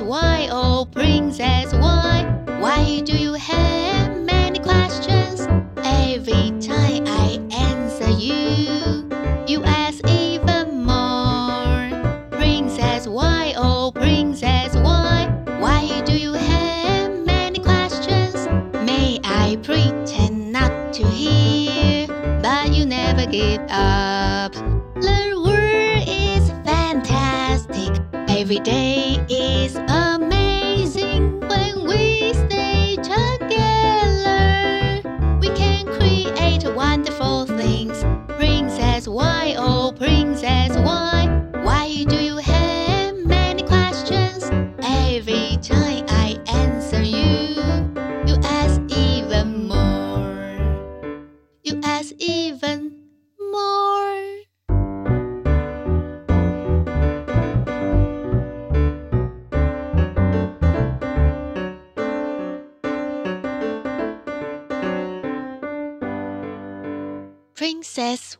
Why, oh princess, why? Why do you have Every day is amazing when we stay together. We can create wonderful things. Princess, why, oh princess, why? Why do you have many questions? Every time I answer you, you ask even more. You ask even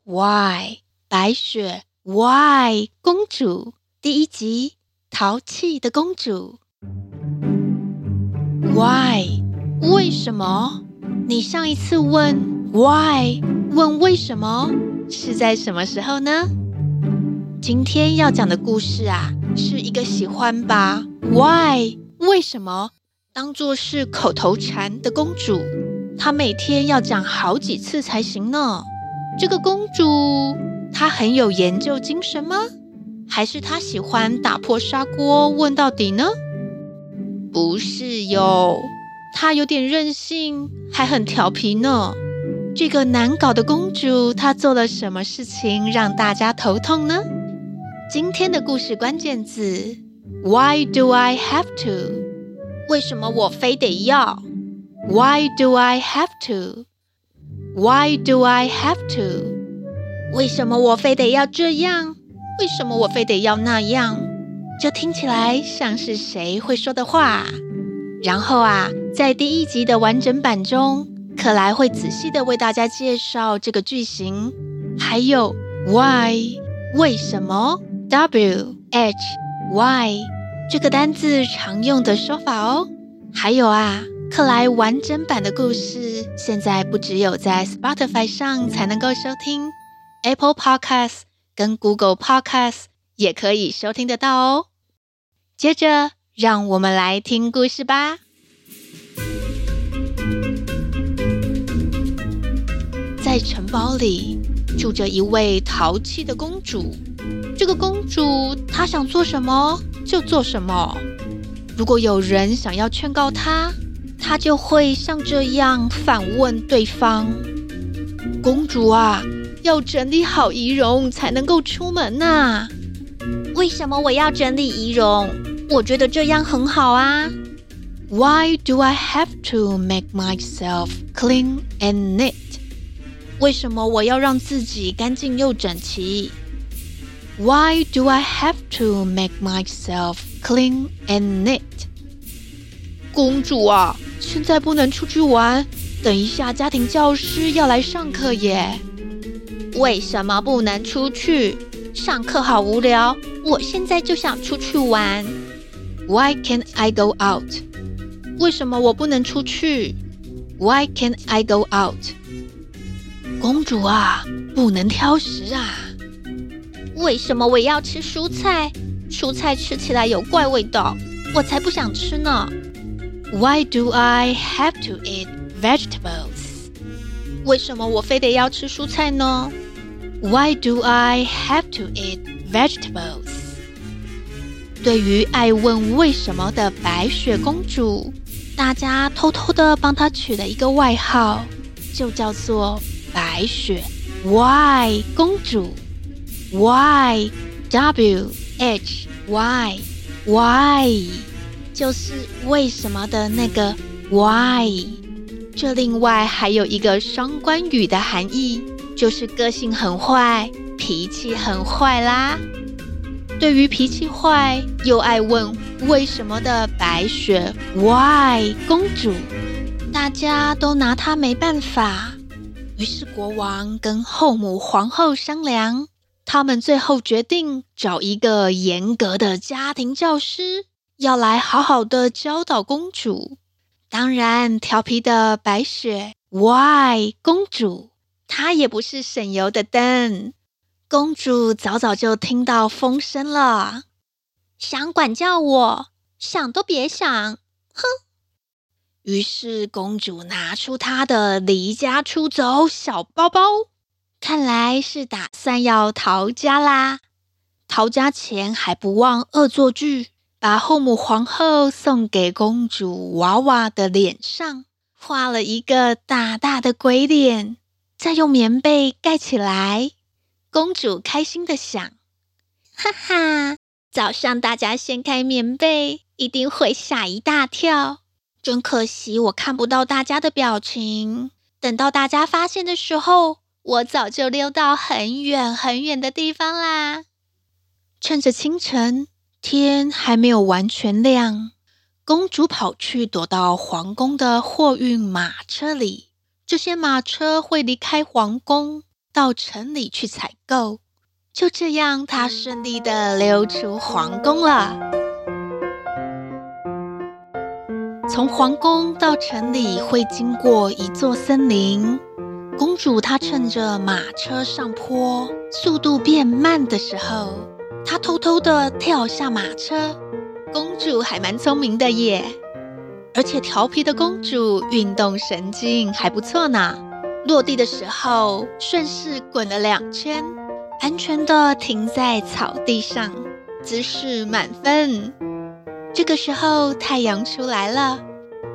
Why 白雪 Why 公主第一集淘气的公主 Why 为什么？你上一次问 Why 问为什么？是在什么时候呢？今天要讲的故事啊，是一个喜欢把 Why 为什么？当做是口头禅的公主，她每天要讲好几次才行呢。这个公主她很有研究精神吗？还是她喜欢打破砂锅问到底呢？不是哟，她有点任性，还很调皮呢。这个难搞的公主，她做了什么事情让大家头痛呢？今天的故事关键字：Why do I have to？为什么我非得要？Why do I have to？Why do I have to？为什么我非得要这样？为什么我非得要那样？这听起来像是谁会说的话？然后啊，在第一集的完整版中，克莱会仔细的为大家介绍这个句型，还有 Why 为什么？W H Why 这个单字常用的说法哦。还有啊。克莱完整版的故事，现在不只有在 Spotify 上才能够收听，Apple Podcast 跟 Google Podcast 也可以收听得到哦。接着，让我们来听故事吧。在城堡里住着一位淘气的公主，这个公主她想做什么就做什么。如果有人想要劝告她，他就会像这样反问对方：“公主啊，要整理好仪容才能够出门呐。为什么我要整理仪容？我觉得这样很好啊。Why do I have to make myself clean and neat？为什么我要让自己干净又整齐？Why do I have to make myself clean and neat？公主啊，现在不能出去玩，等一下家庭教师要来上课耶。为什么不能出去？上课好无聊，我现在就想出去玩。Why can't I go out？为什么我不能出去？Why can't I go out？公主啊，不能挑食啊。为什么我要吃蔬菜？蔬菜吃起来有怪味道，我才不想吃呢。Why do I have to eat vegetables？为什么我非得要吃蔬菜呢？Why do I have to eat vegetables？对于爱问为什么的白雪公主，大家偷偷的帮她取了一个外号，就叫做白雪 Why 公主。Why W H Y Why？就是为什么的那个 why，这另外还有一个双关语的含义，就是个性很坏，脾气很坏啦。对于脾气坏又爱问为什么的白雪 why 公主，大家都拿她没办法。于是国王跟后母皇后商量，他们最后决定找一个严格的家庭教师。要来好好的教导公主。当然，调皮的白雪 Why 公主，她也不是省油的灯。公主早早就听到风声了，想管教我，想都别想！哼！于是公主拿出她的离家出走小包包，看来是打算要逃家啦。逃家前还不忘恶作剧。把后母皇后送给公主娃娃的脸上画了一个大大的鬼脸，再用棉被盖起来。公主开心的想：“哈哈，早上大家掀开棉被，一定会吓一大跳。真可惜，我看不到大家的表情。等到大家发现的时候，我早就溜到很远很远的地方啦。趁着清晨。”天还没有完全亮，公主跑去躲到皇宫的货运马车里。这些马车会离开皇宫，到城里去采购。就这样，她顺利的溜出皇宫了。从皇宫到城里会经过一座森林。公主她趁着马车上坡，速度变慢的时候。她偷偷地跳下马车，公主还蛮聪明的耶，而且调皮的公主运动神经还不错呢。落地的时候顺势滚了两圈，安全地停在草地上，姿势满分。这个时候太阳出来了，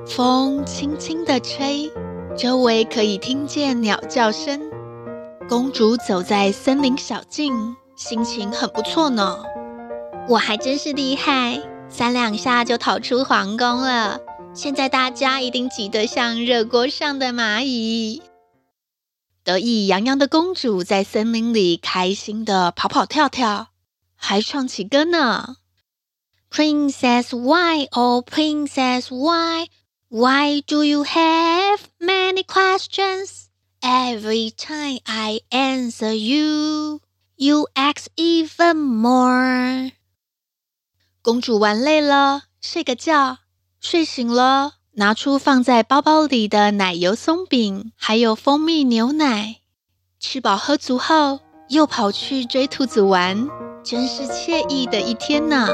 风轻轻地吹，周围可以听见鸟叫声。公主走在森林小径。心情很不错呢，我还真是厉害，三两下就逃出皇宫了。现在大家一定急得像热锅上的蚂蚁。得意洋洋的公主在森林里开心地跑跑跳跳，还唱起歌呢。Princess why oh Princess why why do you have many questions every time I answer you You ask even more。公主玩累了，睡个觉。睡醒了，拿出放在包包里的奶油松饼，还有蜂蜜牛奶。吃饱喝足后，又跑去追兔子玩，真是惬意的一天呢。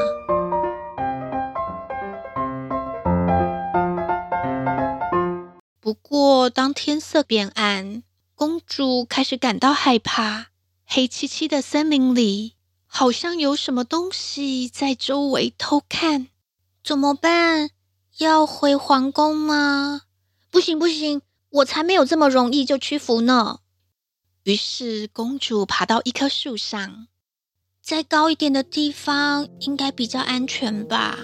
不过，当天色变暗，公主开始感到害怕。黑漆漆的森林里，好像有什么东西在周围偷看。怎么办？要回皇宫吗？不行不行，我才没有这么容易就屈服呢。于是公主爬到一棵树上，再高一点的地方应该比较安全吧。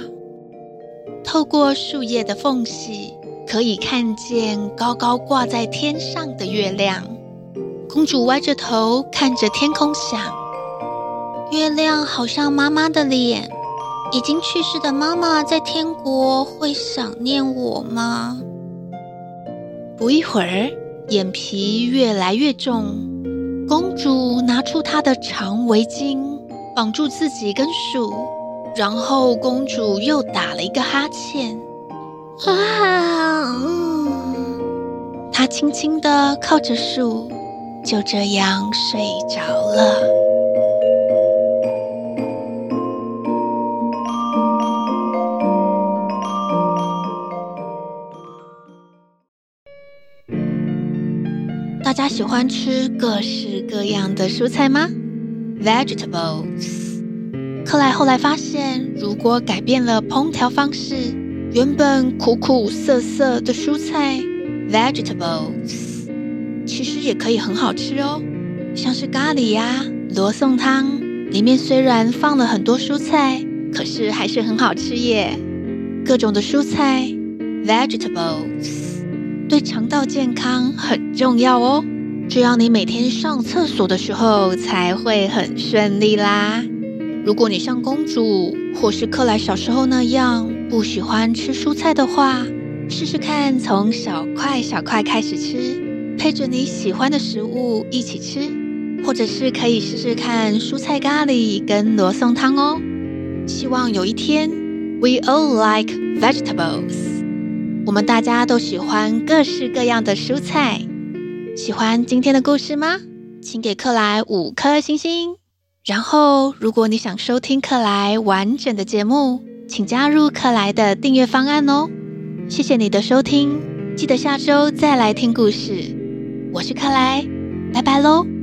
透过树叶的缝隙，可以看见高高挂在天上的月亮。公主歪着头看着天空，想：月亮好像妈妈的脸。已经去世的妈妈在天国会想念我吗？不一会儿，眼皮越来越重。公主拿出她的长围巾，绑住自己跟树，然后公主又打了一个哈欠。啊！嗯，她轻轻地靠着树。就这样睡着了。大家喜欢吃各式各样的蔬菜吗？Vegetables。克莱后来发现，如果改变了烹调方式，原本苦苦涩涩的蔬菜，Vegetables。其实也可以很好吃哦，像是咖喱呀、罗宋汤，里面虽然放了很多蔬菜，可是还是很好吃耶。各种的蔬菜，vegetables，对肠道健康很重要哦，这样你每天上厕所的时候才会很顺利啦。如果你像公主或是克莱小时候那样不喜欢吃蔬菜的话，试试看从小块小块开始吃。配着你喜欢的食物一起吃，或者是可以试试看蔬菜咖喱跟罗宋汤哦。希望有一天，We all like vegetables。我们大家都喜欢各式各样的蔬菜。喜欢今天的故事吗？请给克莱五颗星星。然后，如果你想收听克莱完整的节目，请加入克莱的订阅方案哦。谢谢你的收听，记得下周再来听故事。我是克莱，拜拜喽。